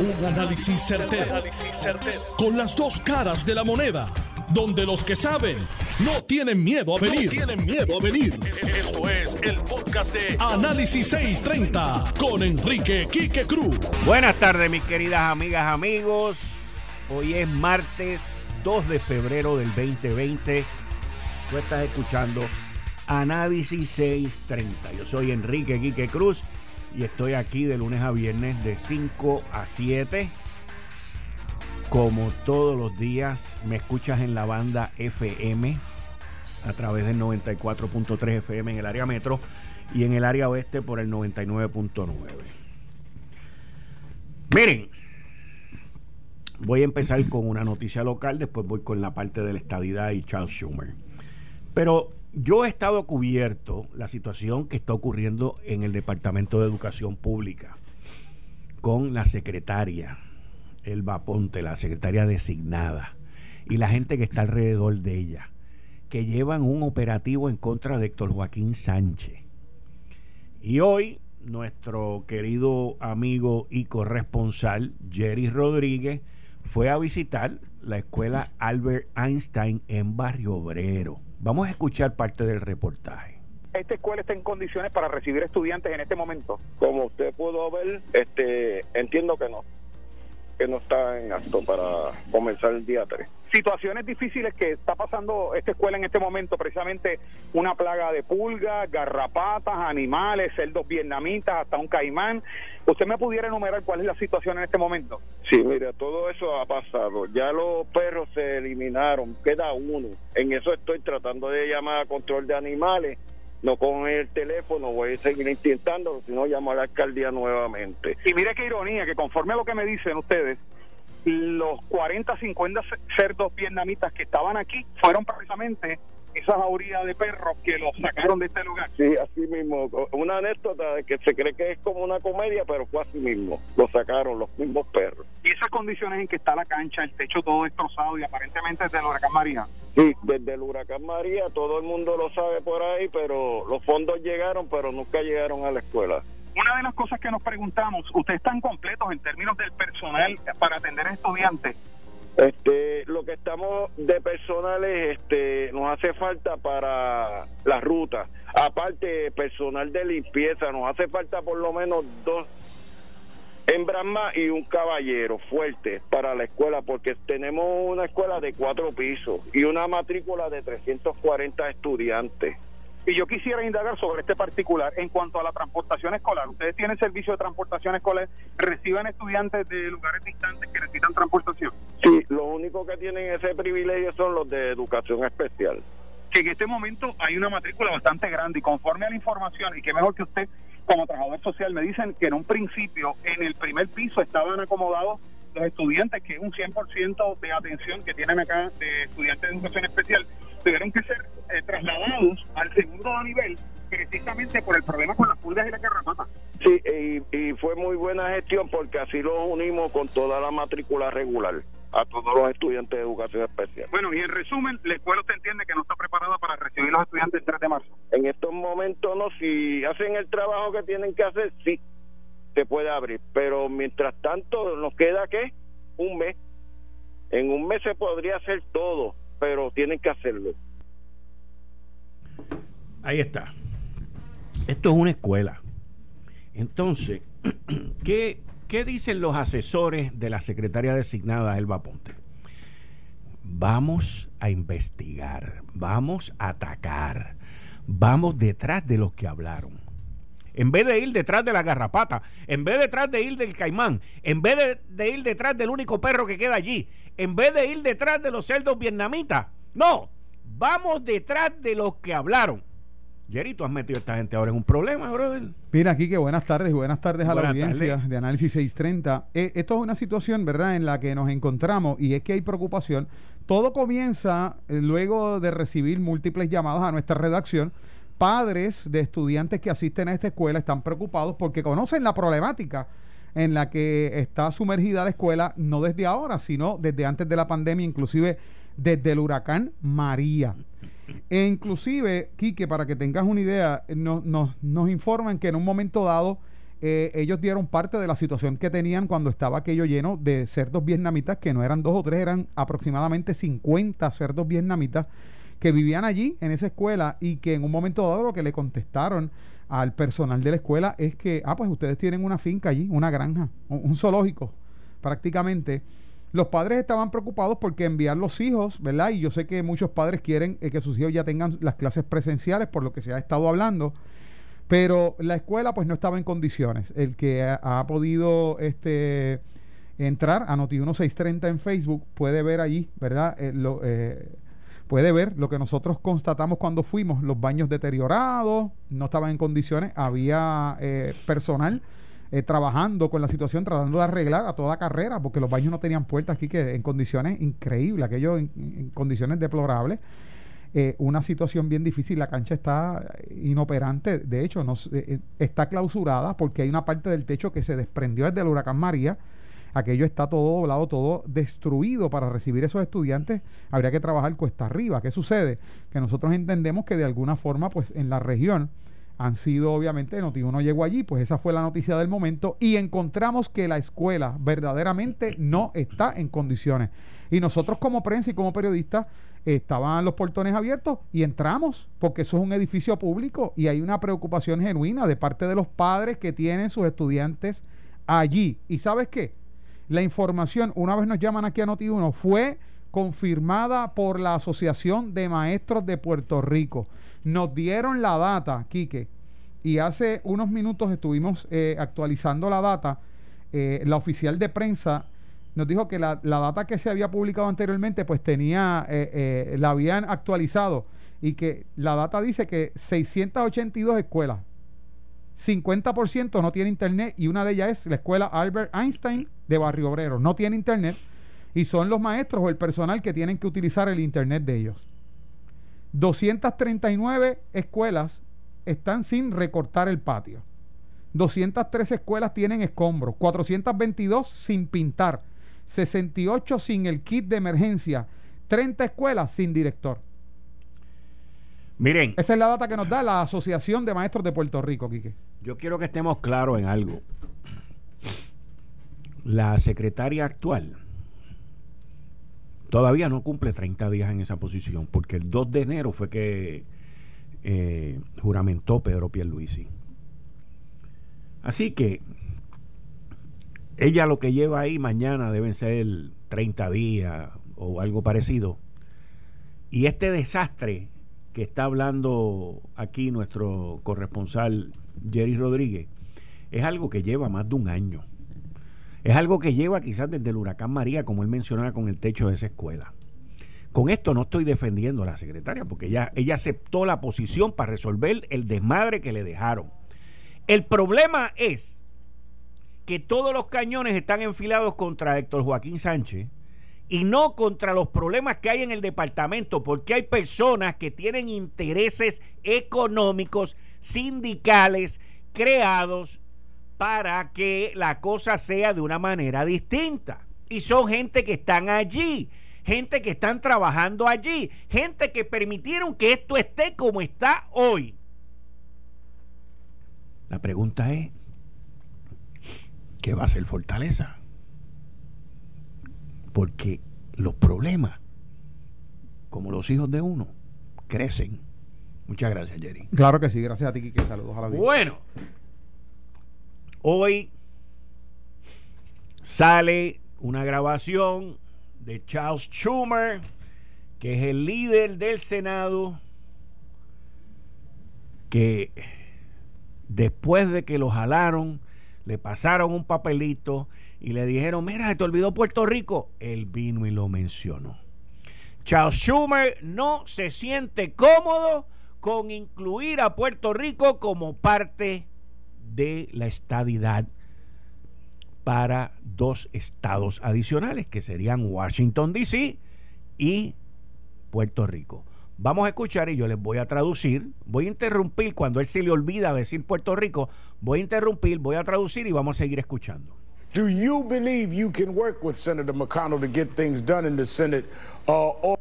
Un análisis certero, Con las dos caras de la moneda. Donde los que saben no tienen miedo a venir. tienen miedo a venir. Esto es el podcast de Análisis 630 con Enrique Quique Cruz. Buenas tardes, mis queridas amigas, amigos. Hoy es martes 2 de febrero del 2020. Tú estás escuchando Análisis 630. Yo soy Enrique Quique Cruz y estoy aquí de lunes a viernes de 5 a 7. Como todos los días, me escuchas en la banda FM a través del 94.3 FM en el área metro y en el área oeste por el 99.9. Miren, voy a empezar con una noticia local, después voy con la parte de la estadidad y Charles Schumer. Pero yo he estado cubierto la situación que está ocurriendo en el Departamento de Educación Pública con la secretaria Elba Ponte, la secretaria designada, y la gente que está alrededor de ella, que llevan un operativo en contra de Héctor Joaquín Sánchez. Y hoy nuestro querido amigo y corresponsal Jerry Rodríguez fue a visitar la escuela Albert Einstein en Barrio Obrero Vamos a escuchar parte del reportaje. ¿Esta escuela está en condiciones para recibir estudiantes en este momento? Como usted pudo ver, este, entiendo que no que no está en acto para comenzar el día 3. Situaciones difíciles que está pasando esta escuela en este momento, precisamente una plaga de pulgas, garrapatas, animales, cerdos vietnamitas, hasta un caimán. ¿Usted me pudiera enumerar cuál es la situación en este momento? Sí, mira, todo eso ha pasado. Ya los perros se eliminaron, queda uno. En eso estoy tratando de llamar a control de animales no con el teléfono, voy a seguir intentando, si no llamo a la alcaldía nuevamente. Y mire qué ironía, que conforme a lo que me dicen ustedes, los 40, 50 cerdos vietnamitas que estaban aquí fueron precisamente esa jauría de perros que los sacaron de este lugar. Sí, así mismo. Una anécdota que se cree que es como una comedia, pero fue así mismo. Lo sacaron los mismos perros. ¿Y esas condiciones en que está la cancha, el techo todo destrozado y aparentemente desde el huracán María? Sí, desde el huracán María, todo el mundo lo sabe por ahí, pero los fondos llegaron, pero nunca llegaron a la escuela. Una de las cosas que nos preguntamos, ¿ustedes están completos en términos del personal para atender a estudiantes? Este, lo que estamos de personal es, este, nos hace falta para la ruta. Aparte, personal de limpieza, nos hace falta por lo menos dos hembras más y un caballero fuerte para la escuela, porque tenemos una escuela de cuatro pisos y una matrícula de 340 estudiantes. Y yo quisiera indagar sobre este particular en cuanto a la transportación escolar. ¿Ustedes tienen servicio de transportación escolar? ¿Reciben estudiantes de lugares distantes que necesitan transportación? Sí, lo único que tienen ese privilegio son los de educación especial. Que en este momento hay una matrícula bastante grande y conforme a la información, y que mejor que usted como trabajador social me dicen que en un principio en el primer piso estaban acomodados los estudiantes, que es un 100% de atención que tienen acá de estudiantes de educación especial, tuvieron que ser eh, trasladados al segundo nivel precisamente por el problema con las pulgas y la garrapata. Sí, y, fue muy buena gestión porque así lo unimos con toda la matrícula regular a todos los estudiantes de educación especial. Bueno, y en resumen, la escuela usted entiende que no está preparada para recibir los estudiantes el 3 de marzo. En estos momentos no, si hacen el trabajo que tienen que hacer, sí, se puede abrir, pero mientras tanto nos queda que un mes. En un mes se podría hacer todo, pero tienen que hacerlo. Ahí está. Esto es una escuela. Entonces, ¿qué, ¿qué dicen los asesores de la secretaria designada Elba Ponte? Vamos a investigar, vamos a atacar, vamos detrás de los que hablaron. En vez de ir detrás de la garrapata, en vez de detrás de ir del caimán, en vez de, de ir detrás del único perro que queda allí, en vez de ir detrás de los cerdos vietnamitas, no, vamos detrás de los que hablaron. Jerry, tú has metido a esta gente ahora en un problema, brother. Mira, aquí que buenas tardes y buenas tardes a la audiencia de Análisis 630. Eh, esto es una situación, ¿verdad?, en la que nos encontramos y es que hay preocupación. Todo comienza eh, luego de recibir múltiples llamadas a nuestra redacción. Padres de estudiantes que asisten a esta escuela están preocupados porque conocen la problemática en la que está sumergida la escuela, no desde ahora, sino desde antes de la pandemia, inclusive desde el huracán María. E inclusive, Quique, para que tengas una idea, nos informan que en un momento dado eh, ellos dieron parte de la situación que tenían cuando estaba aquello lleno de cerdos vietnamitas, que no eran dos o tres, eran aproximadamente 50 cerdos vietnamitas que vivían allí en esa escuela y que en un momento dado lo que le contestaron al personal de la escuela es que, ah, pues ustedes tienen una finca allí, una granja, un, zoológico prácticamente. Los padres estaban preocupados porque enviar los hijos, ¿verdad? Y yo sé que muchos padres quieren eh, que sus hijos ya tengan las clases presenciales, por lo que se ha estado hablando. Pero la escuela pues no estaba en condiciones. El que ha, podido este, entrar a Noti1630 en Facebook puede ver allí, ¿verdad? Eh, eh, puede ver lo que nosotros constatamos cuando fuimos, los baños deteriorados, no estaban en condiciones, había eh, personal trabajando con la situación, tratando de arreglar a toda carrera, porque los baños no tenían puertas aquí, que en condiciones increíbles, aquello en condiciones deplorables. Eh, una situación bien difícil. La cancha está inoperante, de hecho, no, eh, eh, está clausurada porque hay una parte del techo que se desprendió desde el huracán María. Aquello está todo doblado, todo destruido para recibir esos estudiantes. Habría que trabajar cuesta arriba. ¿Qué sucede? Que nosotros entendemos que de alguna forma, pues en la región han sido, obviamente, Noti1 llegó allí, pues esa fue la noticia del momento y encontramos que la escuela verdaderamente no está en condiciones. Y nosotros como prensa y como periodistas estaban los portones abiertos y entramos, porque eso es un edificio público y hay una preocupación genuina de parte de los padres que tienen sus estudiantes allí. ¿Y sabes qué? La información, una vez nos llaman aquí a Noti1, fue confirmada por la Asociación de Maestros de Puerto Rico. Nos dieron la data, Quique, y hace unos minutos estuvimos eh, actualizando la data. Eh, la oficial de prensa nos dijo que la, data que se había publicado anteriormente, pues tenía, eh, la habían actualizado y que la data dice que 682 escuelas, 50% no tiene internet y una de ellas es la escuela Albert Einstein de Barrio Obrero, no tiene internet y son los maestros o el personal que tienen que utilizar el internet de ellos. 239 escuelas están sin recortar el patio. 203 escuelas tienen escombros, 422 sin pintar, 68 sin el kit de emergencia, 30 escuelas sin director. Miren. Esa es la data que nos da la Asociación de Maestros de Puerto Rico, Quique. Yo quiero que estemos claros en algo. La secretaria actual todavía no cumple 30 días en esa posición, porque el 2 de enero fue que eh, juramentó Pedro Pierluisi. Así que ella lo que lleva ahí mañana deben ser 30 días o algo parecido. Y este desastre que está hablando aquí nuestro corresponsal Jerry Rodríguez es algo que lleva más de un año. Es algo que lleva quizás desde el huracán María, como él mencionaba, con el techo de esa escuela. Con esto no estoy defendiendo a la secretaria, porque ella, ella aceptó la posición para resolver el desmadre que le dejaron. El problema es que todos los cañones están enfilados contra Héctor Joaquín Sánchez y no contra los problemas que hay en el departamento, porque hay personas que tienen intereses económicos, sindicales, creados para que la cosa sea de una manera distinta. Y son gente que están allí, gente que están trabajando allí, gente que permitieron que esto esté como está hoy. La pregunta es, ¿qué va a ser fortaleza? Porque los problemas, como los hijos de uno, crecen. Muchas gracias, Jerry. Claro que sí, gracias a ti, que saludos a la vida. Bueno, hoy sale una grabación de Charles Schumer, que es el líder del Senado, que después de que lo jalaron le pasaron un papelito y le dijeron, mira, se te olvidó Puerto Rico. Él vino y lo mencionó. Charles Schumer no se siente cómodo con incluir a Puerto Rico como parte de la estadidad para dos estados adicionales, que serían Washington, D.C. y Puerto Rico. Vamos a escuchar y yo les voy a traducir. Voy a interrumpir cuando él se le olvida decir Puerto Rico. Voy a interrumpir, voy a traducir y vamos a seguir escuchando. Do you believe you can work with Senator McConnell to get things done in the Senate? Uh,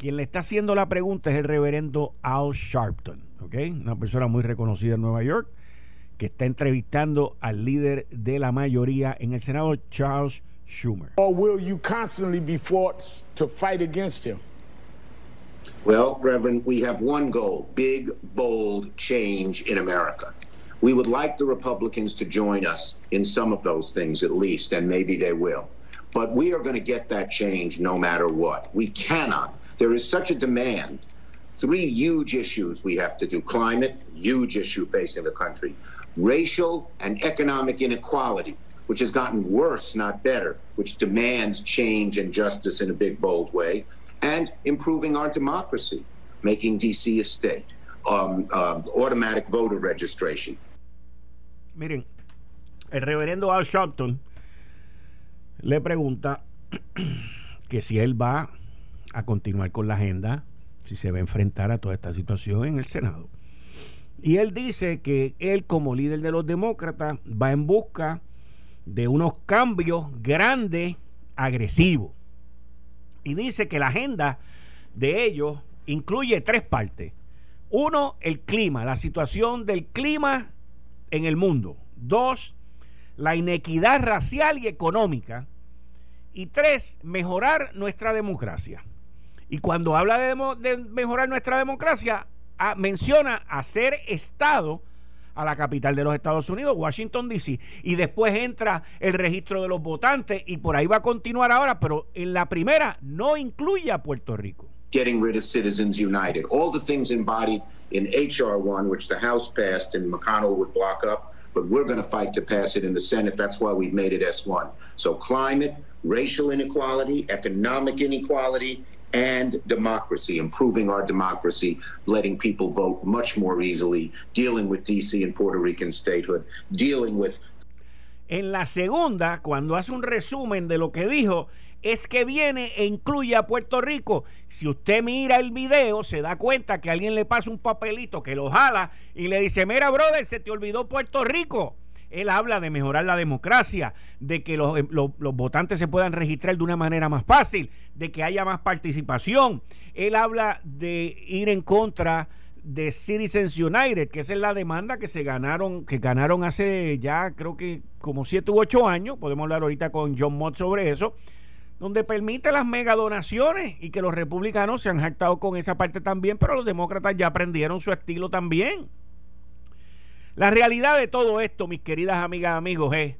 Quien le está haciendo la pregunta es el reverendo Al Sharpton, ¿ok? Una persona muy reconocida en Nueva York que está entrevistando al líder de la mayoría en el Senado, Charles Schumer. Or will you constantly be forced to fight against him? Well, Reverend, we have one goal big, bold change in America. We would like the Republicans to join us in some of those things at least, and maybe they will. But we are going to get that change no matter what. We cannot. There is such a demand. Three huge issues we have to do climate, huge issue facing the country, racial and economic inequality, which has gotten worse, not better, which demands change and justice in a big, bold way, and improving our democracy, making D.C. a state, um, uh, automatic voter registration. Miren, el reverendo Al Sharpton le pregunta que si él va a continuar con la agenda, si se va a enfrentar a toda esta situación en el Senado. Y él dice que él como líder de los demócratas va en busca de unos cambios grandes, agresivos. Y dice que la agenda de ellos incluye tres partes. Uno, el clima, la situación del clima en el mundo. Dos, la inequidad racial y económica. Y tres, mejorar nuestra democracia. Y cuando habla de, mejorar nuestra democracia, ah, menciona hacer Estado a la capital de los Estados Unidos, Washington, D.C. Y después entra el registro de los votantes y por ahí va a continuar ahora, pero en la primera no incluye a Puerto Rico. Getting rid of Citizens United, all the things embodied in H.R. 1, which the House passed and McConnell would block up, but we're going to fight to pass it in the Senate. That's why we've made it S1. So climate, racial inequality, economic inequality, and democracy, improving our democracy, letting people vote much more easily, dealing with DC and Puerto Rican statehood, dealing with. En la segunda, cuando hace un resumen de lo que dijo, es que viene e incluye a Puerto Rico. Si usted mira el video, se da cuenta que alguien le pasa un papelito que lo jala y le dice, mira, brother, se te olvidó Puerto Rico. Él habla de mejorar la democracia, de que los, los, votantes se puedan registrar de una manera más fácil, de que haya más participación. Él habla de ir en contra de Citizens United, que esa es la demanda que se ganaron, que ganaron hace ya creo que como 7 u 8 años. Podemos hablar ahorita con John Mott sobre eso donde permite las mega donaciones y que los republicanos se han jactado con esa parte también, pero los demócratas ya aprendieron su estilo también. La realidad de todo esto, mis queridas amigas amigos, es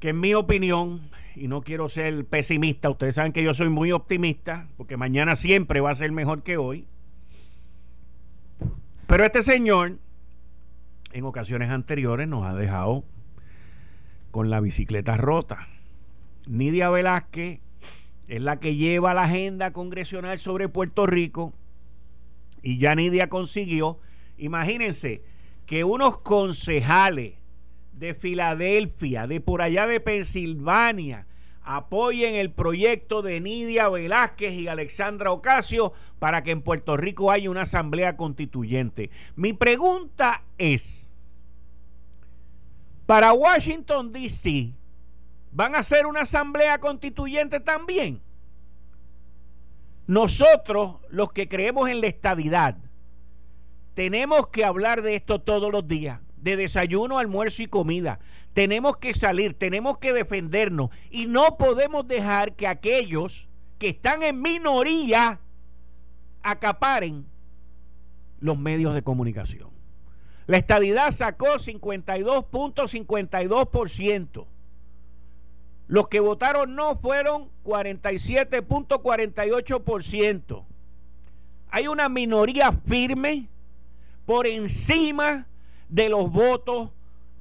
que en mi opinión, y no quiero ser pesimista, ustedes saben que yo soy muy optimista, porque mañana siempre va a ser mejor que hoy, pero este señor en ocasiones anteriores nos ha dejado con la bicicleta rota. Nidia Velázquez es la que lleva la agenda congresional sobre Puerto Rico y ya Nidia consiguió, imagínense, que unos concejales de Filadelfia, de por allá de Pensilvania, apoyen el proyecto de Nidia Velázquez y Alexandra Ocasio para que en Puerto Rico haya una asamblea constituyente. Mi pregunta es, para Washington, D.C., ¿Van a hacer una asamblea constituyente también? Nosotros, los que creemos en la estadidad, tenemos que hablar de esto todos los días, de desayuno, almuerzo y comida. Tenemos que salir, tenemos que defendernos y no podemos dejar que aquellos que están en minoría acaparen los medios de comunicación. La estadidad sacó 52.52%. Los que votaron no fueron 47.48%. Hay una minoría firme por encima de los votos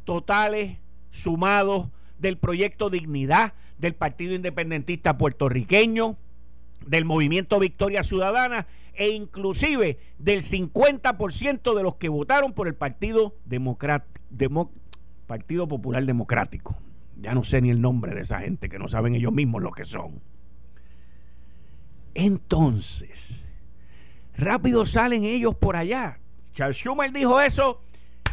totales sumados del proyecto Dignidad, del Partido Independentista Puertorriqueño, del Movimiento Victoria Ciudadana e inclusive del 50% de los que votaron por el Partido, Partido Popular Democrático. Ya no sé ni el nombre de esa gente que no saben ellos mismos lo que son. Entonces, rápido salen ellos por allá. Charles Schumer dijo eso.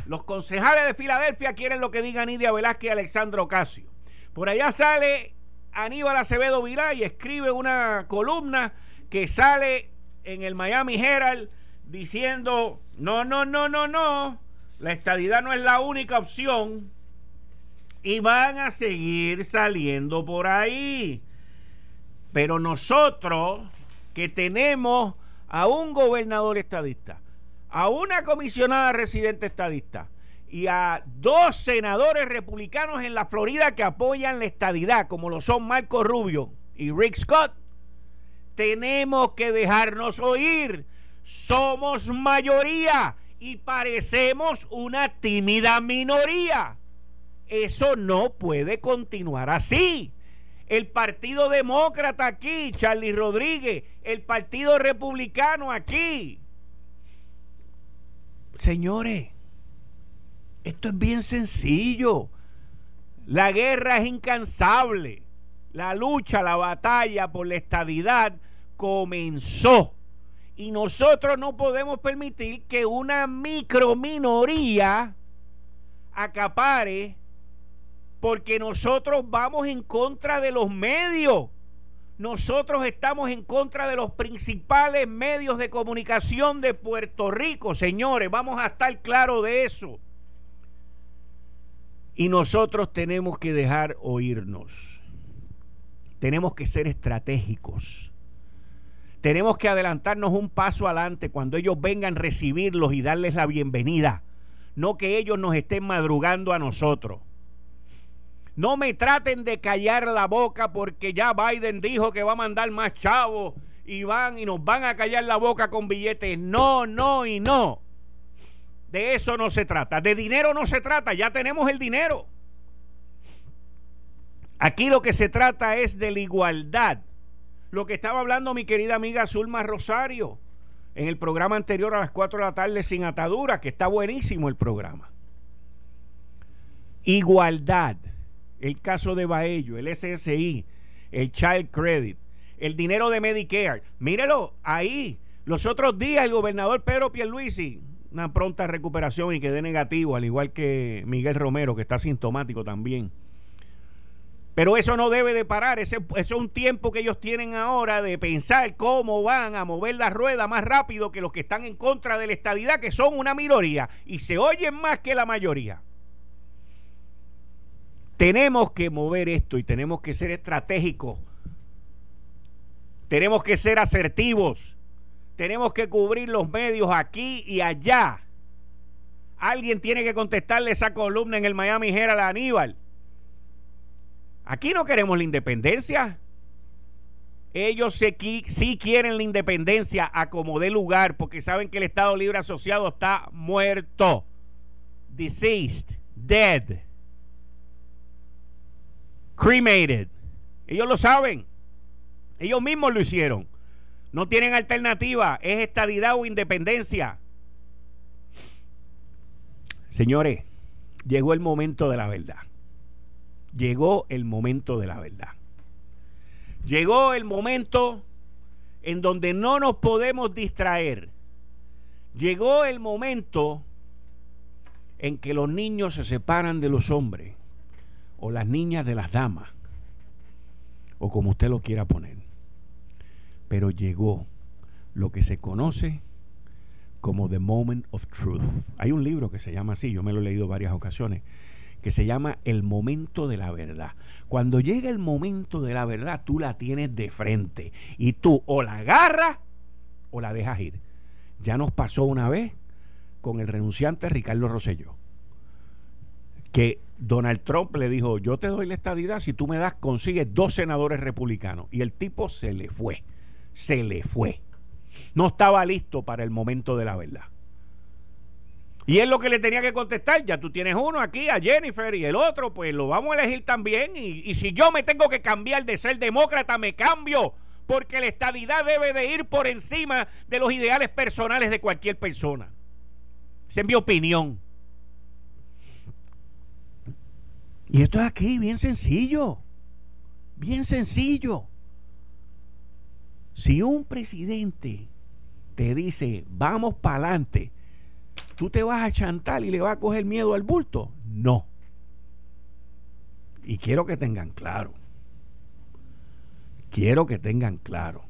Los concejales de Filadelfia quieren lo que diga Nidia Velázquez y Alexandro Ocasio. Por allá sale Aníbal Acevedo Vilá y escribe una columna que sale en el Miami Herald diciendo, no, no, no, no, no, la estadidad no es la única opción y van a seguir saliendo por ahí. Pero nosotros que tenemos a un gobernador estadista, a una comisionada residente estadista y a dos senadores republicanos en la Florida que apoyan la estadidad, como lo son Marco Rubio y Rick Scott, tenemos que dejarnos oír. Somos mayoría y parecemos una tímida minoría. Eso no puede continuar así. El Partido Demócrata aquí, Charlie Rodríguez, el Partido Republicano aquí. Señores, esto es bien sencillo. La guerra es incansable. La lucha, la batalla por la estadidad comenzó. Y nosotros no podemos permitir que una microminoría acapare porque nosotros vamos en contra de los medios. Nosotros estamos en contra de los principales medios de comunicación de Puerto Rico, señores. Vamos a estar claros de eso. Y nosotros tenemos que dejar oírnos. Tenemos que ser estratégicos. Tenemos que adelantarnos un paso adelante cuando ellos vengan a recibirlos y darles la bienvenida. No que ellos nos estén madrugando a nosotros. No me traten de callar la boca porque ya Biden dijo que va a mandar más chavos y van y nos van a callar la boca con billetes. No, no y no. De eso no se trata. De dinero no se trata. Ya tenemos el dinero. Aquí lo que se trata es de la igualdad. Lo que estaba hablando mi querida amiga Zulma Rosario en el programa anterior a las 4 de la tarde sin atadura, que está buenísimo el programa. Igualdad. El caso de Baello, el SSI, el Child Credit, el dinero de Medicare. Mírelo ahí. Los otros días el gobernador Pedro Pierluisi una pronta recuperación y que dé negativo, al igual que Miguel Romero, que está sintomático también. Pero eso no debe de parar, ese, es un tiempo que ellos tienen ahora de pensar cómo van a mover la rueda más rápido que los que están en contra de la estadidad, que son una minoría y se oyen más que la mayoría. Tenemos que mover esto y tenemos que ser estratégicos. Tenemos que ser asertivos tenemos que cubrir los medios aquí y allá. Alguien tiene que contestarle esa columna en el Miami Herald a Aníbal. Aquí no queremos la independencia. Ellos sí quieren la independencia a como dé lugar porque saben que el Estado Libre Asociado está muerto. Deceased. Dead. Cremated. Ellos lo saben. Ellos mismos lo hicieron. No tienen alternativa, es estadidad o independencia. Señores, llegó el momento de la verdad. Llegó el momento de la verdad. Llegó el momento en donde no nos podemos distraer. Llegó el momento en que los niños se separan de los hombres o las niñas de las damas o como usted lo quiera poner pero llegó lo que se conoce como The Moment of Truth. Hay un libro que se llama así, yo me lo he leído varias ocasiones, que se llama El momento de la verdad. Cuando llega el momento de la verdad, tú la tienes de frente y tú o la agarras o la dejas ir. Ya nos pasó una vez con el renunciante Ricardo Rosselló, que Donald Trump le dijo, yo te doy la estadidad si tú me das, consigues dos senadores republicanos. Y el tipo se le fue se le fue. No estaba listo para el momento de la verdad. Y es lo que le tenía que contestar. Ya tú tienes uno aquí, a Jennifer, y el otro, pues lo vamos a elegir también. Y, si yo me tengo que cambiar de ser demócrata, me cambio. Porque la estadidad debe de ir por encima de los ideales personales de cualquier persona. Esa es mi opinión. Y esto es aquí, bien sencillo. Bien sencillo. Si un presidente te dice, vamos para adelante, ¿tú te vas a chantar y le vas a coger miedo al bulto? No. Y quiero que tengan claro. Quiero que tengan claro.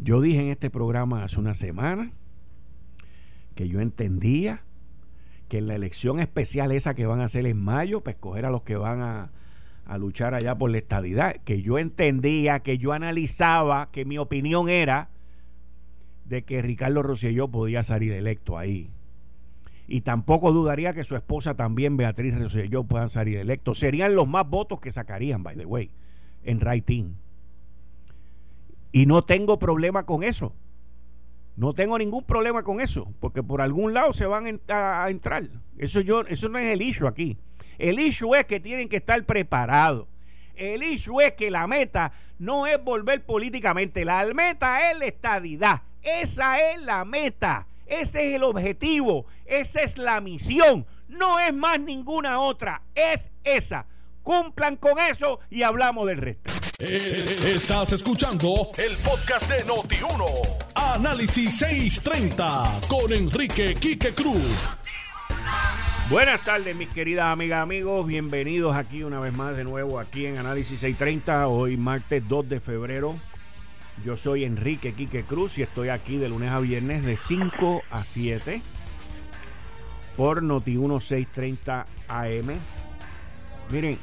Yo dije en este programa hace una semana que yo entendía que en la elección especial esa que van a hacer en mayo, para escoger a los que van a, a luchar allá por la estadidad, que yo entendía, que yo analizaba, que mi opinión era de que Ricardo Rosselló podía salir electo ahí. Y tampoco dudaría que su esposa también, Beatriz Rosselló, puedan salir electos. Serían los más votos que sacarían, by the way, en writing. Y no tengo problema con eso. No tengo ningún problema con eso, porque por algún lado se van a, entrar. Eso, yo, eso no es el issue aquí. El issue es que tienen que estar preparados. El issue es que la meta no es volver políticamente. La meta es la estadidad. Esa es la meta. Ese es el objetivo. Esa es la misión. No es más ninguna otra. Es esa. Cumplan con eso y hablamos del resto. Eh, estás escuchando el podcast de Noti1. Análisis 630 con Enrique Quique Cruz. Buenas tardes, mis queridas amigas, amigos. Bienvenidos aquí una vez más de nuevo aquí en Análisis 630. Hoy martes 2 de febrero. Yo soy Enrique Quique Cruz y estoy aquí de lunes a viernes de 5 a 7 por Noti1 630 AM. Miren,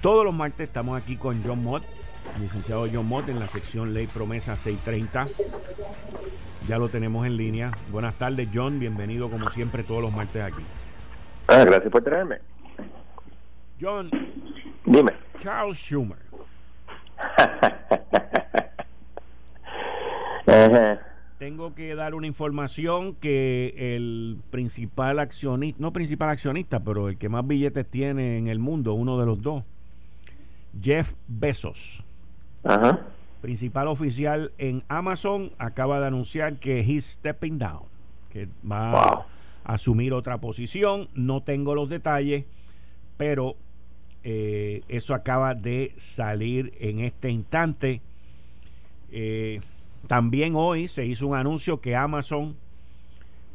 todos los martes estamos aquí con John Mott, licenciado John Mott, en la sección Ley Promesa 630. Ya lo tenemos en línea. Buenas tardes, John. Bienvenido, como siempre, todos los martes aquí. Ah, gracias por traerme. John. Dime. Charles Schumer. Tengo que dar una información que el principal accionista, no principal accionista, pero el que más billetes tiene en el mundo, uno de los dos, Jeff Bezos, principal oficial en Amazon, acaba de anunciar que he's stepping down, que va a asumir otra posición. No tengo los detalles, pero eh, eso acaba de salir en este instante. Eh, también hoy se hizo un anuncio que Amazon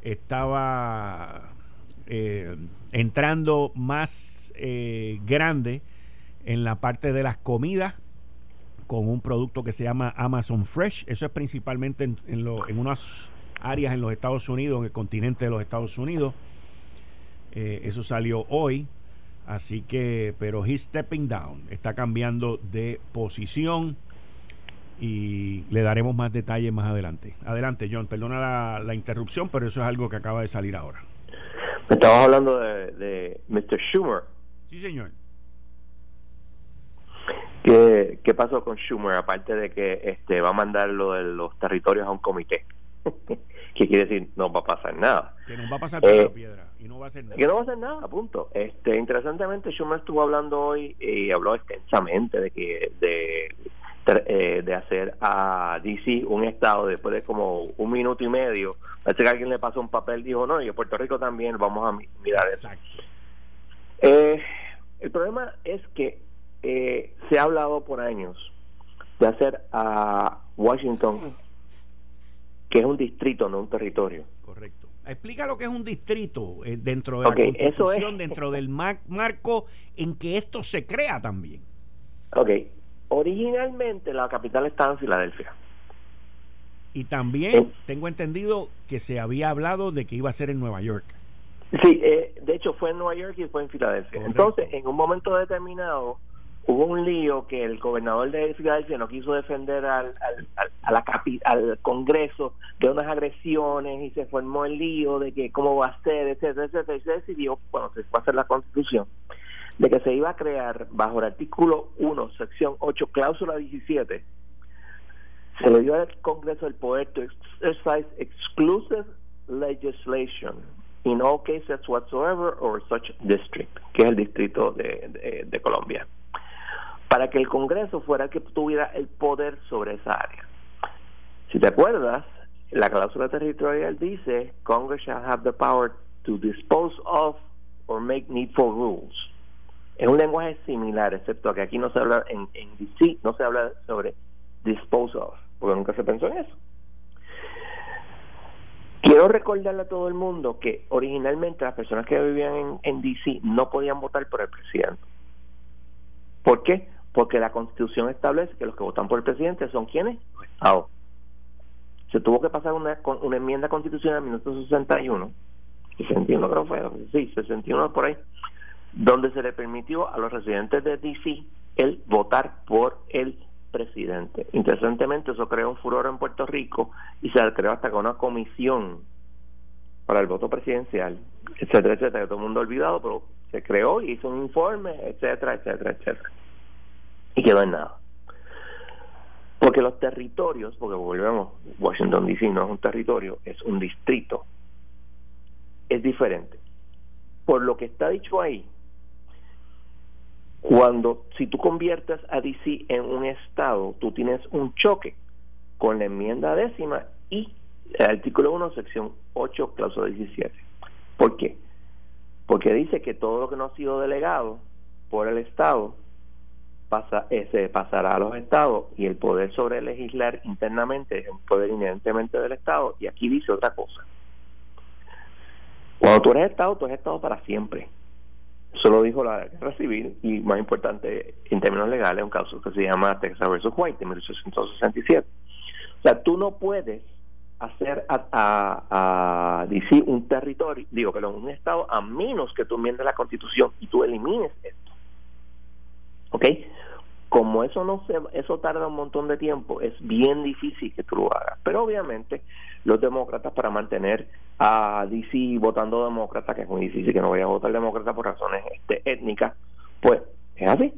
estaba eh, entrando más grande en la parte de las comidas con un producto que se llama Amazon Fresh. Eso es principalmente en, en, unas áreas en los Estados Unidos, en el continente de los Estados Unidos. Eh, eso salió hoy. Así que, pero he's stepping down, está cambiando de posición y le daremos más detalles más adelante. Adelante, John, perdona la, la interrupción, pero eso es algo que acaba de salir ahora. Me estabas hablando de, de Mr. Schumer. Sí, señor. ¿Qué, ¿Qué pasó con Schumer? Aparte de que este va a mandar lo de los territorios a un comité. ¿Qué quiere decir? No va a pasar nada. Que no va a pasar eh, piedra y no va a hacer nada. Que no va a hacer nada, punto. Este, interesantemente, Schumer estuvo hablando hoy y habló extensamente de que de, eh, de hacer a DC un estado después de como un minuto y medio. Parece que alguien le pasó un papel y dijo, no, y a Puerto Rico también vamos a mirar eso. Eh, el problema es que eh, se ha hablado por años de hacer a Washington, que es un distrito, no un territorio. Correcto. Explica lo que es un distrito eh, dentro de la Constitución, dentro del marco en que esto se crea también. Ok. Originalmente la capital estaba en Filadelfia. Y también tengo entendido que se había hablado de que iba a ser en Nueva York. Sí, eh, de hecho fue en Nueva York y fue en Filadelfia. Entonces, en un momento determinado, hubo un lío que el gobernador de Filadelfia no quiso defender al, al, al Congreso de unas agresiones y se formó el lío de que cómo va a ser, etcétera, etcétera, y se decidió, cuando se fue a hacer la constitución, de que se iba a crear bajo el artículo 1, sección 8, cláusula 17, se le dio al Congreso el poder to exercise exclusive legislation in all cases whatsoever or such district, que es el distrito de, de Colombia para que el Congreso fuera el que tuviera el poder sobre esa área. Si te acuerdas, la cláusula territorial dice, Congress shall have the power to dispose of or make needful rules. Es un lenguaje similar, excepto que aquí no se habla, en, DC no se habla sobre dispose of, porque nunca se pensó en eso. Quiero recordarle a todo el mundo que originalmente las personas que vivían en, en DC no podían votar por el presidente. ¿Por qué? Porque la Constitución establece que los que votan por el presidente son quienes? Los estados. Se tuvo que pasar una, una enmienda constitucional en 1961 61 creo fue, sí, 61 por ahí, donde se le permitió a los residentes de DC el votar por el presidente. Interesantemente, eso creó un furor en Puerto Rico y se creó hasta con una comisión para el voto presidencial, etcétera, etcétera, que todo el mundo ha olvidado, pero se creó y hizo un informe, etcétera, etcétera, etcétera. Y quedó en nada. Porque los territorios, porque volvemos, Washington DC no es un territorio, es un distrito, es diferente. Por lo que está dicho ahí, cuando, si tú conviertes a DC en un estado, tú tienes un choque con la enmienda décima y el artículo 1, sección 8, cláusula 17. ¿Por qué? Porque dice que todo lo que no ha sido delegado por el Estado pasa, se pasará a los estados y el poder sobre legislar internamente es un poder inherentemente del Estado y aquí dice otra cosa. Cuando tú eres Estado, tú eres Estado para siempre. Eso lo dijo la guerra civil y más importante en términos legales, un caso que se llama Texas versus White de 1867. O sea, tú no puedes hacer a, a, a DC un territorio, digo, pero un estado, a menos que tú enmiendes la constitución y tú elimines esto. ¿Ok? Como eso no se, eso tarda un montón de tiempo, es bien difícil que tú lo hagas. Pero obviamente los demócratas para mantener a DC votando demócrata, que es muy difícil que no vaya a votar demócrata por razones este, étnicas, pues es así.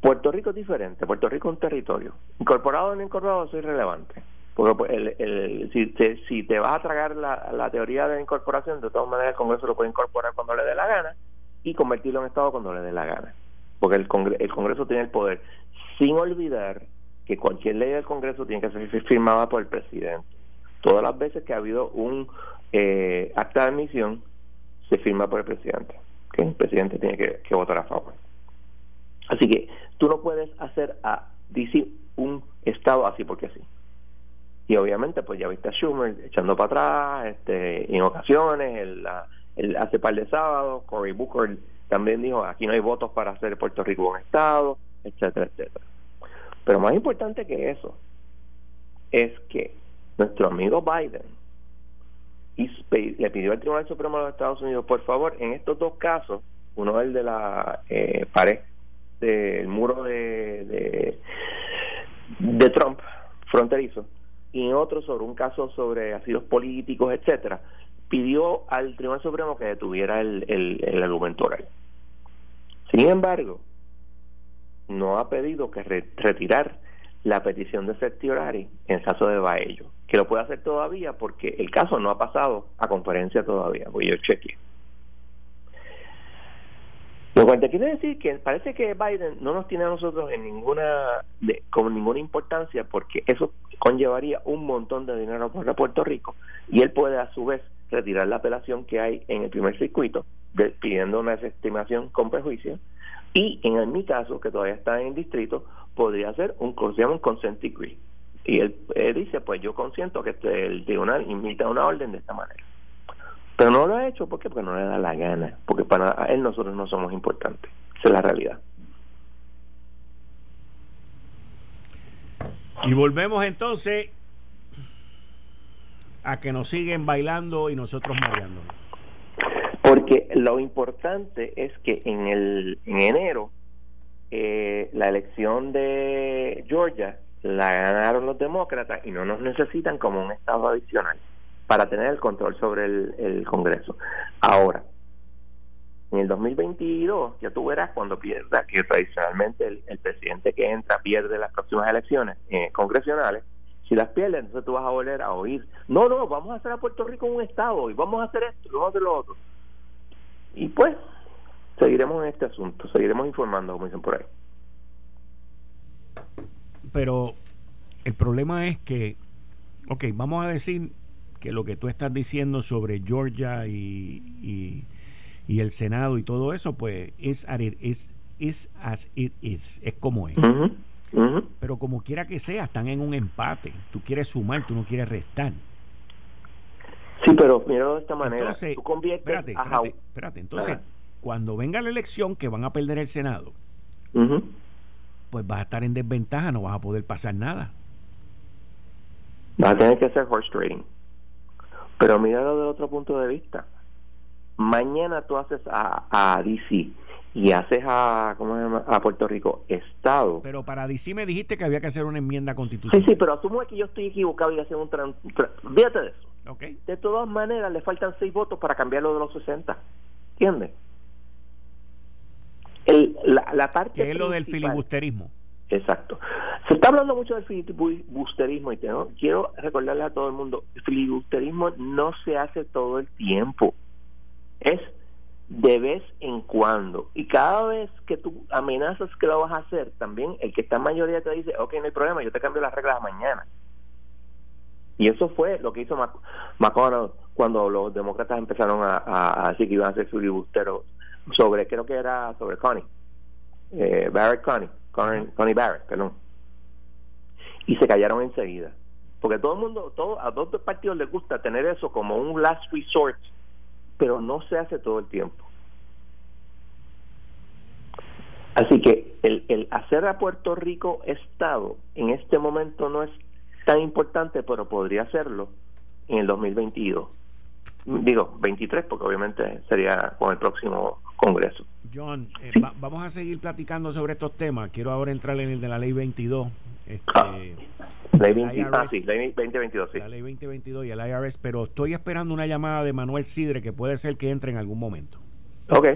Puerto Rico es diferente, Puerto Rico es un territorio. Incorporado o no incorporado, eso es irrelevante. Porque pues, el, el, si, te, si te vas a tragar la, la teoría de incorporación, de todas maneras el Congreso lo puede incorporar cuando le dé la gana y convertirlo en Estado cuando le dé la gana. Porque el, el Congreso tiene el poder, sin olvidar que cualquier ley del Congreso tiene que ser firmada por el presidente. Todas las veces que ha habido un eh, acta de admisión, se firma por el presidente, que el presidente tiene que, que votar a favor. Así que tú no puedes hacer a DC un Estado así porque así y obviamente pues ya viste a Schumer echando para atrás este en ocasiones el, el hace par de sábados Cory Booker también dijo aquí no hay votos para hacer Puerto Rico un estado etcétera etcétera. Pero más importante que eso es que nuestro amigo Biden le pidió al Tribunal Supremo de los Estados Unidos por favor en estos dos casos uno es el de la eh, pared del muro de, de de Trump fronterizo y otro sobre un caso sobre asilos políticos, etcétera, pidió al Tribunal Supremo que detuviera el, el, argumento oral. Sin embargo, no ha pedido que retirar la petición de certiorari en caso de Baello, que lo puede hacer todavía porque el caso no ha pasado a conferencia todavía, voy yo cheque. Lo cual te quiere decir que parece que Biden no nos tiene a nosotros en ninguna de, con ninguna importancia porque eso conllevaría un montón de dinero para Puerto Rico y él puede a su vez retirar la apelación que hay en el primer circuito pidiendo una desestimación con prejuicio y en mi caso que todavía está en distrito podría ser un, un consent decree y él, dice pues yo consiento que este, el tribunal imita una orden de esta manera pero no lo ha hecho ¿por porque no le da la gana, porque para él nosotros no somos importantes. Esa es la realidad. Y volvemos entonces a que nos siguen bailando y nosotros mareándonos. Porque lo importante es que en el en enero eh, la elección de Georgia la ganaron los demócratas y no nos necesitan como un estado adicional para tener el control sobre el, Congreso. Ahora, en el 2022 ya tú verás cuando pierda, que tradicionalmente el, presidente que entra pierde las próximas elecciones eh, congresionales, si las pierde, entonces tú vas a volver a oír, no, no, vamos a hacer a Puerto Rico un Estado y vamos a hacer esto, vamos a hacer lo otro. Y pues, seguiremos en este asunto, seguiremos informando, como dicen por ahí. Pero el problema es que, ok, vamos a decir que lo que tú estás diciendo sobre Georgia y, y, el Senado y todo eso, pues es, es, es as it is, es como es. Pero como quiera que sea, están en un empate. Tú quieres sumar, tú no quieres restar. Sí, pero mira de esta manera. Entonces, tú espérate, espérate, espérate, Entonces, cuando venga la elección que van a perder el Senado, pues vas a estar en desventaja, no vas a poder pasar nada. Vas a tener que hacer horse trading Pero míralo de otro punto de vista. Mañana tú haces a, a DC y haces a, ¿cómo se llama? a Puerto Rico Estado. Pero para DC me dijiste que había que hacer una enmienda constitucional. Sí, sí, pero asumo que yo estoy equivocado y hacer un... Tran, fíjate de eso. Okay. De todas maneras, le faltan seis votos para cambiarlo de los 60. ¿Entiendes? El, la, la parte que es lo del filibusterismo. Exacto. Se está hablando mucho del filibusterismo y tengo, quiero recordarle a todo el mundo, el filibusterismo no se hace todo el tiempo. Es de vez en cuando. Y cada vez que tú amenazas que lo vas a hacer, también el que está en mayoría te dice, ok, no hay problema, yo te cambio las reglas mañana. Y eso fue lo que hizo McConnell cuando los demócratas empezaron a, decir que iban a ser filibusteros sobre, creo que era sobre Connie, eh, Barrett Connie, Connie, Barrett, perdón. Y se callaron enseguida. Porque todo el mundo, todo, a dos partidos les gusta tener eso como un last resort, pero no se hace todo el tiempo. Así que el, el hacer a Puerto Rico Estado en este momento no es tan importante, pero podría hacerlo en el 2022. Digo, 23, porque obviamente sería con el próximo Congreso. John, eh, vamos a seguir platicando sobre estos temas. Quiero ahora entrar en el de la ley 22. Este, ah, ley, 20, ah, sí, ley 2022, sí. La ley 2022 y el IRS, pero estoy esperando una llamada de Manuel Sidre que puede ser que entre en algún momento. Ok.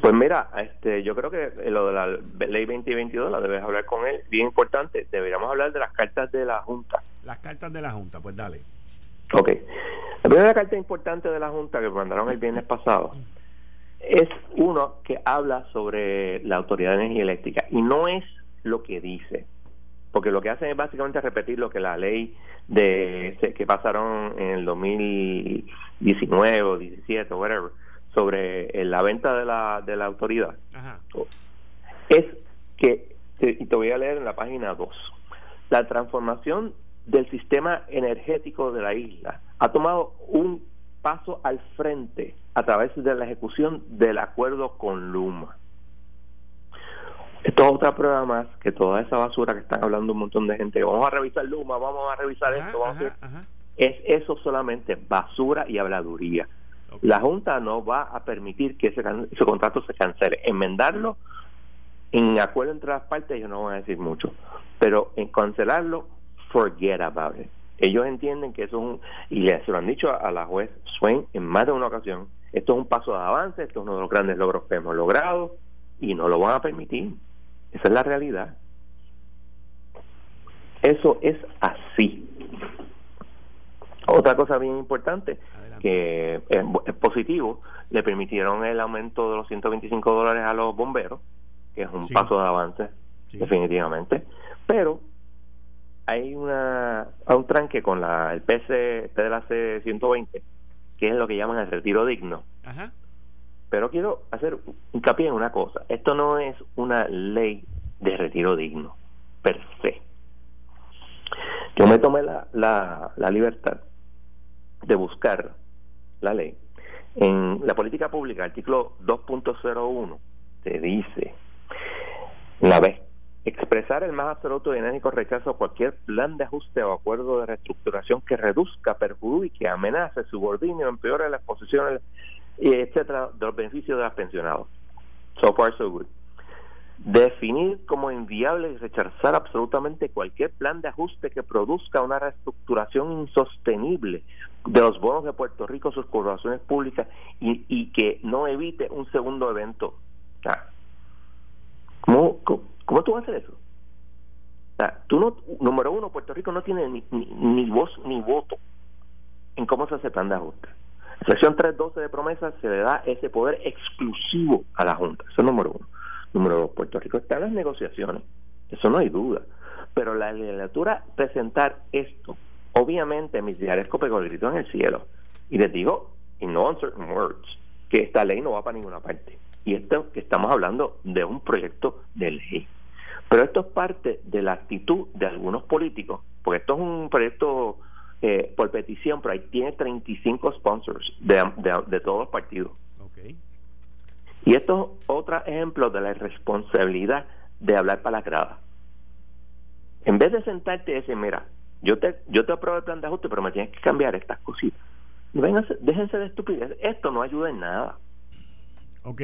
Pues mira, este, yo creo que lo de la ley 2022 la debes hablar con él. Bien importante, deberíamos hablar de las cartas de la Junta. Las cartas de la Junta, pues dale. Ok. La primera carta importante de la Junta que mandaron el viernes pasado es uno que habla sobre la Autoridad de Energía Eléctrica y no es lo que dice, porque lo que hacen es básicamente repetir lo que la ley de que pasaron en el 2019 o 17 o whatever sobre eh, la venta de la, de la autoridad. Es que, y te voy a leer en la página 2, la transformación del sistema energético de la isla ha tomado un paso al frente a través de la ejecución del acuerdo con Luma. Esto es otra prueba más que toda esa basura que están hablando un montón de gente, vamos a revisar Luma, vamos a revisar esto, vamos a es eso solamente basura y habladuría. La Junta no va a permitir que ese, ese contrato se cancele. Enmendarlo en acuerdo entre las partes, ellos no van a decir mucho, pero en cancelarlo, forget about it. Ellos entienden que eso es un, y se lo han dicho a, la juez Swain en más de una ocasión, esto es un paso de avance, esto es uno de los grandes logros que hemos logrado y no lo van a permitir. Esa es la realidad. Eso es así. Otra cosa bien importante, que es, positivo, le permitieron el aumento de los 125 dólares a los bomberos, que es un paso de avance, definitivamente, pero hay una un tranque con la el PC PDLAC 120, que es lo que llaman el retiro digno. Pero quiero hacer hincapié en una cosa, esto no es una ley de retiro digno, per se. Yo me tomé la, la, la libertad de buscar la ley. En la política pública, artículo 2.01, te dice, la vez, expresar el más absoluto y enérgico rechazo a cualquier plan de ajuste o acuerdo de reestructuración que reduzca, perjudique, amenace, subordine o empeore las posiciones, etcétera, de los beneficios de los pensionados. So far, so good definir como inviable y rechazar absolutamente cualquier plan de ajuste que produzca una reestructuración insostenible de los bonos de Puerto Rico, sus corporaciones públicas y, y que no evite un segundo evento. ¿cómo, cómo, tú vas a hacer eso? tú no, número uno, Puerto Rico no tiene ni, ni, voz ni voto en cómo se hace plan de ajuste. Sección 312 de promesa se le da ese poder exclusivo a la Junta. Eso es número uno. Número dos, Puerto Rico está en las negociaciones, eso no hay duda. Pero la legislatura presentar esto, obviamente mis diarios pegó el grito en el cielo. Y les digo, in no uncertain words, que esta ley no va para ninguna parte. Y esto que estamos hablando de un proyecto de ley. Pero esto es parte de la actitud de algunos políticos, porque esto es un proyecto eh, por petición, pero ahí tiene 35 sponsors de, de todos los partidos. Y esto es otro ejemplo de la irresponsabilidad de hablar para la grada. En vez de sentarte y decir, mira, yo te, yo te apruebo el plan de ajuste, pero me tienes que cambiar estas cositas. déjense de estupidez. Esto no ayuda en nada. Ok.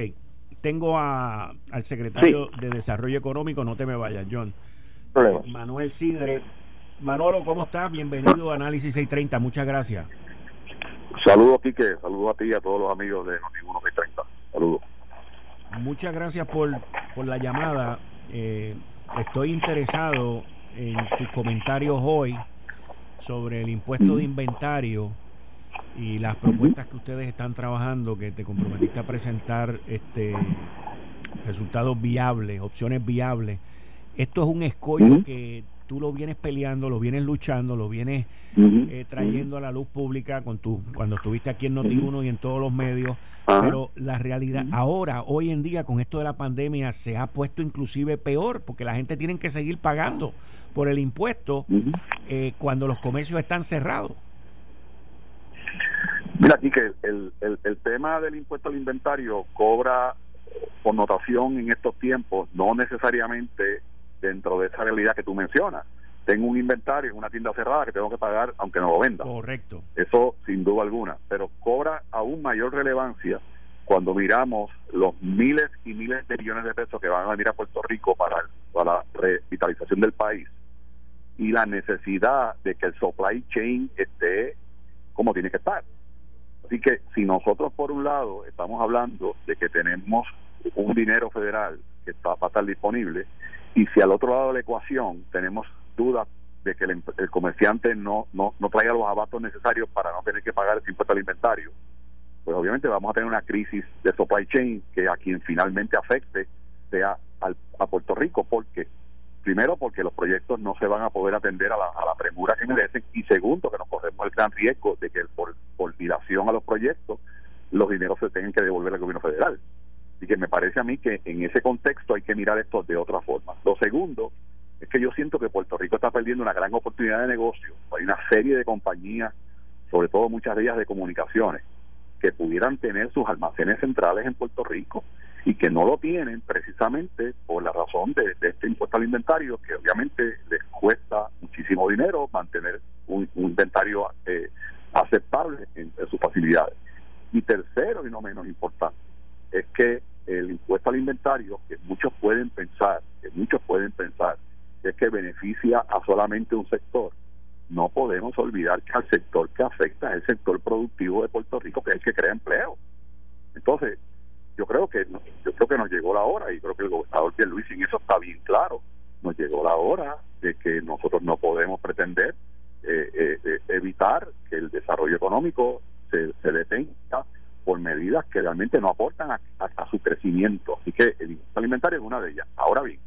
Tengo a, al secretario de Desarrollo Económico, no te me vayas, John. Manuel Sidre. Manolo, ¿cómo estás? Bienvenido a Análisis 630. Muchas gracias. Saludos, Quique. Saludos a ti y a todos los amigos de Noti 630. Saludos. Muchas gracias por, por la llamada. Eh, estoy interesado en tus comentarios hoy sobre el impuesto de inventario y las propuestas que ustedes están trabajando, que te comprometiste a presentar este resultados viables, opciones viables. Esto es un escollo que tú lo vienes peleando, lo vienes luchando, lo vienes eh, trayendo a la luz pública con tu, cuando estuviste aquí en Noti1 y en todos los medios, pero la realidad ahora, hoy en día, con esto de la pandemia, se ha puesto inclusive peor, porque la gente tiene que seguir pagando por el impuesto eh, cuando los comercios están cerrados. Mira, aquí que el, el, el tema del impuesto al inventario cobra connotación en estos tiempos, no necesariamente dentro de esa realidad que tú mencionas. Tengo un inventario en una tienda cerrada que tengo que pagar aunque no lo venda. Correcto. Eso sin duda alguna, pero cobra aún mayor relevancia cuando miramos los miles y miles de millones de pesos que van a venir a Puerto Rico para, para la revitalización del país y la necesidad de que el supply chain esté como tiene que estar. Así que si nosotros por un lado estamos hablando de que tenemos un dinero federal que está, va a estar disponible y si al otro lado de la ecuación tenemos dudas de que el, comerciante no, no, no traiga los abatos necesarios para no tener que pagar el impuesto alimentario, pues obviamente vamos a tener una crisis de supply chain que a quien finalmente afecte sea al, a Puerto Rico, porque primero porque los proyectos no se van a poder atender a la, a la premura que merecen y segundo que nos corremos el gran riesgo de que por, por dilación a los proyectos los dineros se tengan que devolver al gobierno federal. Y que me parece a mí que en ese contexto hay que mirar esto de otra forma. Lo segundo es que yo siento que Puerto Rico está perdiendo una gran oportunidad de negocio. Hay una serie de compañías, sobre todo muchas de ellas de comunicaciones, que pudieran tener sus almacenes centrales en Puerto Rico y que no lo tienen precisamente por la razón de, este impuesto al inventario, que obviamente les cuesta muchísimo dinero mantener un, inventario eh, aceptable en sus facilidades. Y tercero, y no menos importante, es que el impuesto al inventario, que muchos pueden pensar, que muchos pueden pensar, es que beneficia a solamente un sector. No podemos olvidar que al sector que afecta es el sector productivo de Puerto Rico, que es el que crea empleo. Entonces, yo creo que yo creo que nos llegó la hora y creo que el gobernador Luis en eso está bien claro. Nos llegó la hora de que nosotros no podemos pretender eh, eh, eh, evitar que el desarrollo económico se, se detenga por medidas que realmente no aportan a, su crecimiento. Así que el impuesto alimentario es una de ellas. Ahora bien,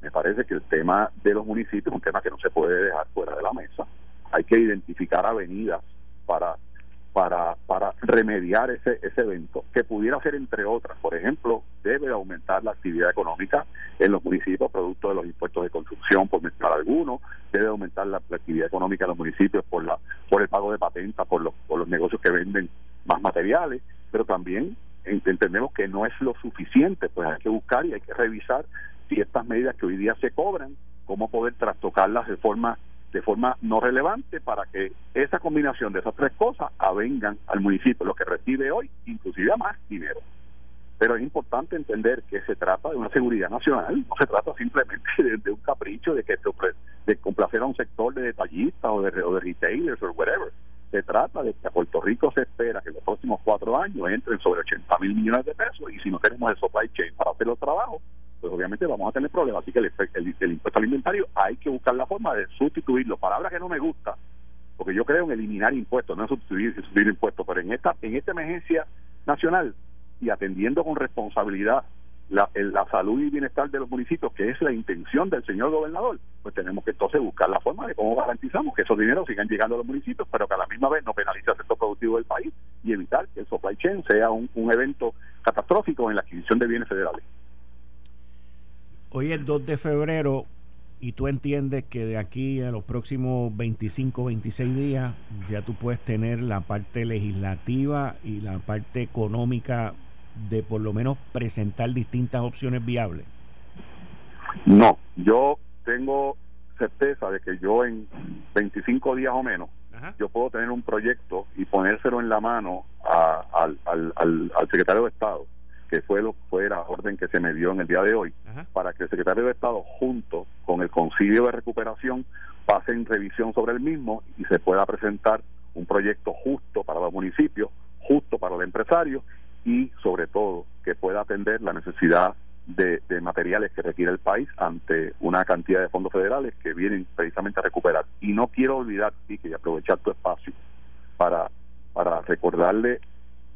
me parece que el tema de los municipios es un tema que no se puede dejar fuera de la mesa. Hay que identificar avenidas para para, para remediar ese, ese evento, que pudiera ser entre otras. Por ejemplo, debe aumentar la actividad económica en los municipios producto de los impuestos de construcción, por mencionar algunos, debe aumentar la, actividad económica en los municipios por la por el pago de patenta, por los, por los negocios que venden más materiales, pero también entendemos que no es lo suficiente, pues hay que buscar y hay que revisar si estas medidas que hoy día se cobran, cómo poder trastocarlas de forma de forma no relevante para que esa combinación de esas tres cosas avengan al municipio lo que recibe hoy, inclusive a más dinero. Pero es importante entender que se trata de una seguridad nacional, no se trata simplemente de, un capricho de que de complacer a un sector de detallistas o de, o de retailers o whatever. Se trata de que a Puerto Rico se espera que en los próximos cuatro años entren sobre 80 mil millones de pesos y si no tenemos el supply chain para hacer los trabajos, pues obviamente vamos a tener problemas. Así que el, impuesto alimentario hay que buscar la forma de sustituirlo. Palabra que no me gusta, porque yo creo en eliminar impuestos, no en sustituir, sustituir impuestos, pero en esta, en esta emergencia nacional y atendiendo con responsabilidad la, la salud y bienestar de los municipios, que es la intención del señor gobernador, pues tenemos que entonces buscar la forma de cómo garantizamos que esos dineros sigan llegando a los municipios, pero que a la misma vez no penalice el sector productivo del país y evitar que el supply chain sea un evento catastrófico en la adquisición de bienes federales. Hoy es 2 de febrero y tú entiendes que de aquí a los próximos 25, 26 días ya tú puedes tener la parte legislativa y la parte económica de por lo menos presentar distintas opciones viables. No, yo tengo certeza de que yo en 25 días o menos yo puedo tener un proyecto y ponérselo en la mano al, al, al, secretario de Estado, que fue, lo, fue la orden que se me dio en el día de hoy, para que el secretario de Estado, junto con el concilio de recuperación, pasen revisión sobre el mismo y se pueda presentar un proyecto justo para los municipios, justo para el empresario y sobre todo que pueda atender la necesidad de, materiales que requiere el país ante una cantidad de fondos federales que vienen precisamente a recuperar. Y no quiero olvidar, y que aprovechar tu espacio para, para recordarle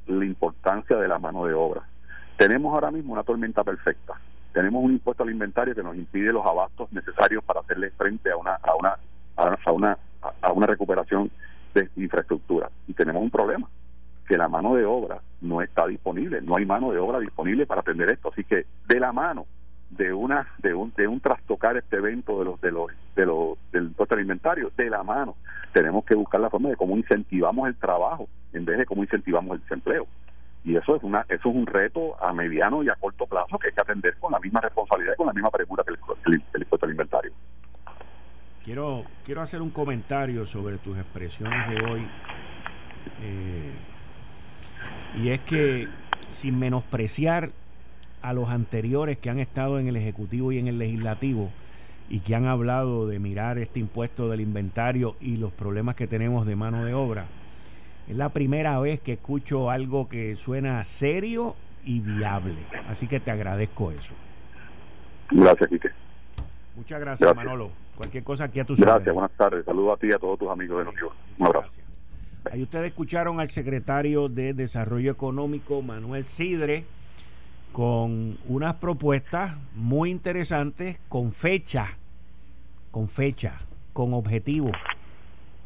la importancia de la mano de obra. Tenemos ahora mismo una tormenta perfecta. Tenemos un impuesto al inventario que nos impide los abastos necesarios para hacerle frente a una a una a una a una recuperación de infraestructura. Y tenemos un problema que la mano de obra no está disponible, no hay mano de obra disponible para atender esto, así que de la mano de una de un de un trastocar este evento de los de los de los del impuesto alimentario de la mano tenemos que buscar la forma de cómo incentivamos el trabajo en vez de cómo incentivamos el desempleo y eso es una eso es un reto a mediano y a corto plazo que hay que atender con la misma responsabilidad y con la misma premura que el, el, impuesto alimentario quiero quiero hacer un comentario sobre tus expresiones de hoy eh, y es que sin menospreciar a los anteriores que han estado en el Ejecutivo y en el Legislativo y que han hablado de mirar este impuesto del inventario y los problemas que tenemos de mano de obra, es la primera vez que escucho algo que suena serio y viable. Así que te agradezco eso. Gracias, Quique. Muchas gracias, Manolo. Cualquier cosa aquí a tus Gracias, buenas tardes. Saludos a ti y a todos tus amigos de Notivo. Un abrazo. Ahí ustedes escucharon al secretario de Desarrollo Económico, Manuel Sidre, con unas propuestas muy interesantes, con fecha, con fecha, con objetivo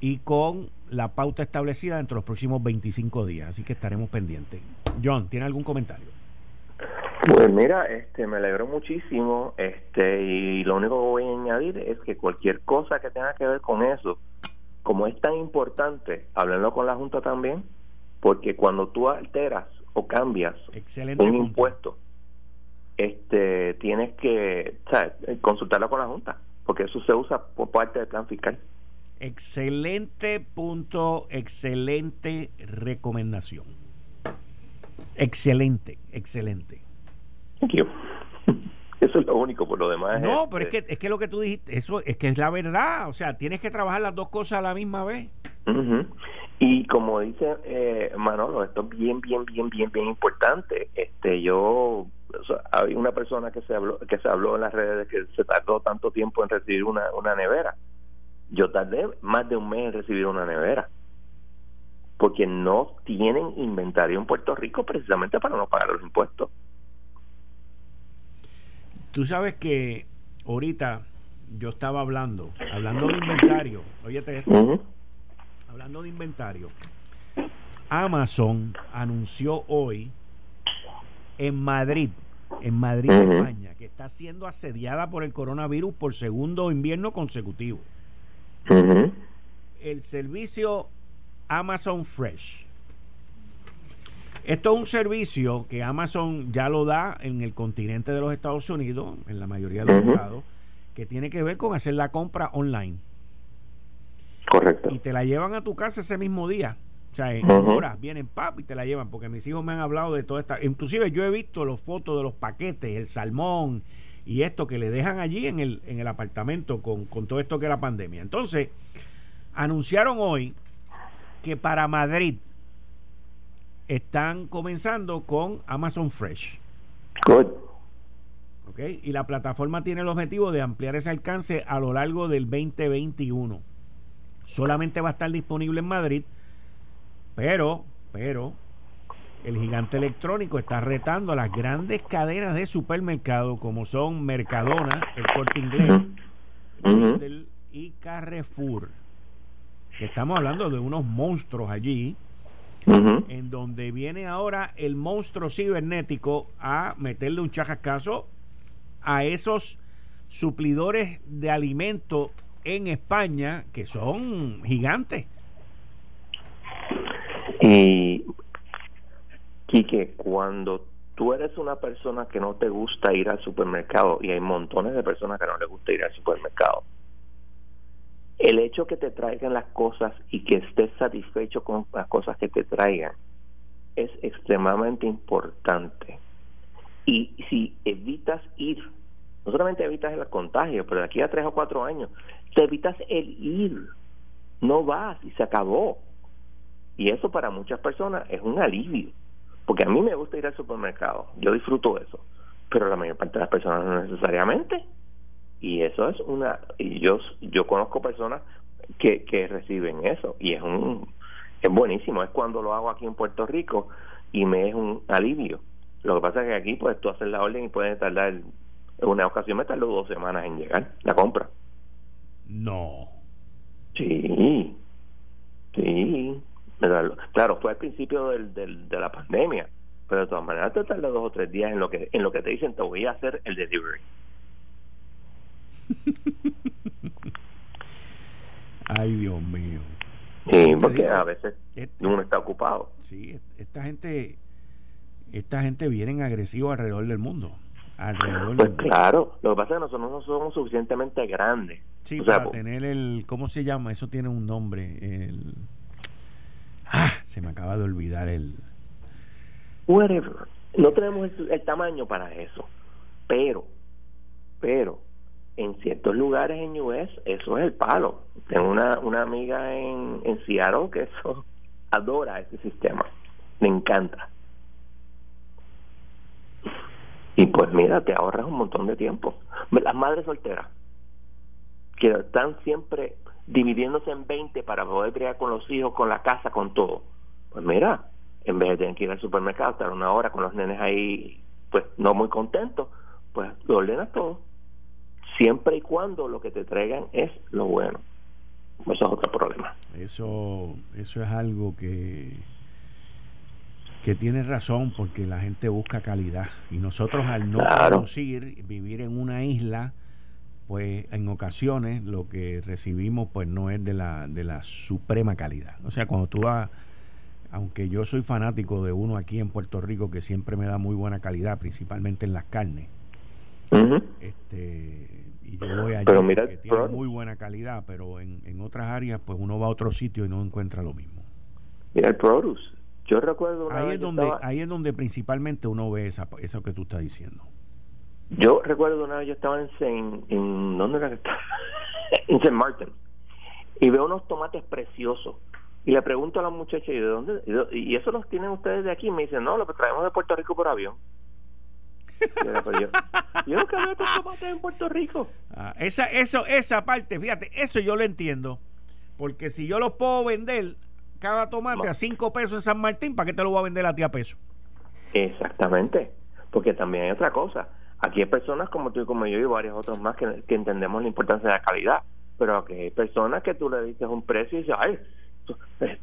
y con la pauta establecida dentro de los próximos 25 días. Así que estaremos pendientes. John, ¿tiene algún comentario? Pues mira, este, me alegro muchísimo, este, y lo único que voy a añadir es que cualquier cosa que tenga que ver con eso, como es tan importante, háblenlo con la Junta también, porque cuando tú alteras o cambias un impuesto, este, tienes que consultarlo con la Junta, porque eso se usa por parte del plan fiscal. Excelente punto, excelente recomendación. Excelente, excelente. Thank Eso es lo único, por lo demás. No, pero es este que, es que lo que tú dijiste, eso es que es la verdad. O sea, tienes que trabajar las dos cosas a la misma vez. Y como dice eh, Manolo, esto es bien, bien, bien, bien, bien importante. Este, yo, hay una persona que se habló, que se habló en las redes de que se tardó tanto tiempo en recibir una, una nevera. Yo tardé más de un mes en recibir una nevera porque no tienen inventario en Puerto Rico precisamente para no pagar los impuestos. Tú sabes que ahorita yo estaba hablando, hablando de inventario, óyete esto, hablando de inventario, Amazon anunció hoy en Madrid, en Madrid, España, que está siendo asediada por el coronavirus por segundo invierno consecutivo. El servicio Amazon Fresh esto es un servicio que Amazon ya lo da en el continente de los Estados Unidos, en la mayoría de los estados, que tiene que ver con hacer la compra online. Correcto. Y te la llevan a tu casa ese mismo día. O sea, en horas vienen pap y te la llevan, porque mis hijos me han hablado de toda esta. Inclusive yo he visto los fotos de los paquetes, el salmón y esto que le dejan allí en el, en el apartamento con, con todo esto que es la pandemia. Entonces, anunciaron hoy que para Madrid están comenzando con Amazon Fresh. Good. Okay. Y la plataforma tiene el objetivo de ampliar ese alcance a lo largo del 2021. Solamente va a estar disponible en Madrid, pero, pero, el gigante electrónico está retando a las grandes cadenas de supermercado como son Mercadona, el Corte Inglés, y Carrefour. estamos hablando de unos monstruos allí en donde viene ahora el monstruo cibernético a meterle un chajascazo a esos suplidores de alimento en España que son gigantes. Y Quique, cuando tú eres una persona que no te gusta ir al supermercado y hay montones de personas que no les gusta ir al supermercado, el hecho que te traigan las cosas y que estés satisfecho con las cosas que te traigan es extremadamente importante. Y si evitas ir, no solamente evitas el contagio, pero de aquí a tres o cuatro años, te evitas el ir. No vas y se acabó. Y eso para muchas personas es un alivio. Porque a mí me gusta ir al supermercado, yo disfruto eso, pero la mayor parte de las personas no necesariamente. Y eso es una, y yo, yo conozco personas que, que reciben eso y es un, es buenísimo, es cuando lo hago aquí en Puerto Rico y me es un alivio. Lo que pasa es que aquí pues tú haces la orden y puedes tardar, en una ocasión me tardó dos semanas en llegar la compra. No. Sí, sí. Claro, fue al principio del, del, de la pandemia, pero de todas maneras te tarda dos o tres días en lo que en lo que te dicen te voy a hacer el delivery. Ay, Dios mío. Sí, porque a veces uno está ocupado. Sí, esta gente esta gente viene agresivo alrededor del mundo. Alrededor pues claro, lo que pasa es que nosotros no somos suficientemente grandes. Sí, para tener el, ¿cómo se llama? Eso tiene un nombre. El, ah, se me acaba de olvidar el... Whatever. No tenemos el, tamaño para eso. Pero, pero, en ciertos lugares en US eso es el palo. Tengo una, una amiga en, en Seattle que eso adora ese sistema. Le encanta. Y pues mira, te ahorras un montón de tiempo. Las madres solteras, que están siempre dividiéndose en 20 para poder crear con los hijos, con la casa, con todo. Pues mira, en vez de tener que ir al supermercado, estar una hora con los nenes ahí, pues no muy contentos, pues lo ordenas todo. Siempre y cuando lo que te traigan es lo bueno. Eso es otro problema. Eso, eso es algo que que tienes razón porque la gente busca calidad y nosotros al no producir, vivir en una isla, pues en ocasiones lo que recibimos pues no es de la, de la suprema calidad. O sea, cuando tú vas, aunque yo soy fanático de uno aquí en Puerto Rico que siempre me da muy buena calidad, principalmente en las carnes, este, y yo voy allí porque tiene muy buena calidad, pero en, en otras áreas pues uno va a otro sitio y no encuentra lo mismo. Mira el produce yo recuerdo ahí es donde ahí es donde principalmente uno ve esa, eso que tú estás diciendo. Yo recuerdo una vez yo estaba en ¿dónde era que estaba? en Saint Martin. Y veo unos tomates preciosos. Y le pregunto a la muchacha y de dónde y eso los tienen ustedes de aquí y me dicen no lo traemos de Puerto Rico por avión. Yo, yo nunca veo estos tomates en Puerto Rico. Ah, esa eso esa parte fíjate eso yo lo entiendo. Porque si yo los puedo vender cada tomate a 5 pesos en San Martín, ¿para qué te lo va a vender a ti a peso? Exactamente, porque también hay otra cosa. Aquí hay personas como tú y como yo y varios otros más que, entendemos la importancia de la calidad, pero aquí hay personas que tú le dices un precio y dices, ay,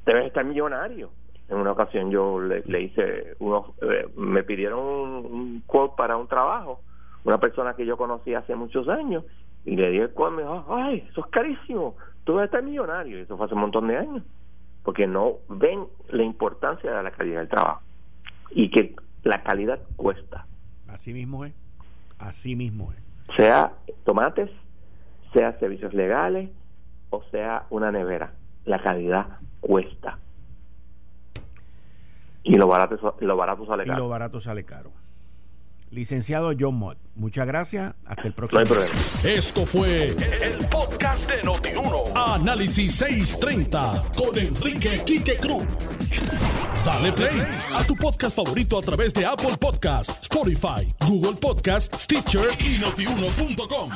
debes estar millonario. En una ocasión yo le, hice, unos, eh, me pidieron un, quote para un trabajo, una persona que yo conocí hace muchos años, y le di el quote me dijo, ay, eso es carísimo, tú debes estar millonario. Y eso fue hace un montón de años porque no ven la importancia de la calidad del trabajo y que la calidad cuesta. Así mismo es, así mismo es. Sea tomates, sea servicios legales o sea una nevera, la calidad cuesta. Y lo barato, lo barato sale caro. Y lo barato sale caro. Licenciado John Mott, muchas gracias. Hasta el próximo. No hay problema. Esto fue el, podcast de Notiuno. Análisis 630 con Enrique Quique Cruz. Dale play a tu podcast favorito a través de Apple Podcasts, Spotify, Google Podcasts, Stitcher y notiuno.com.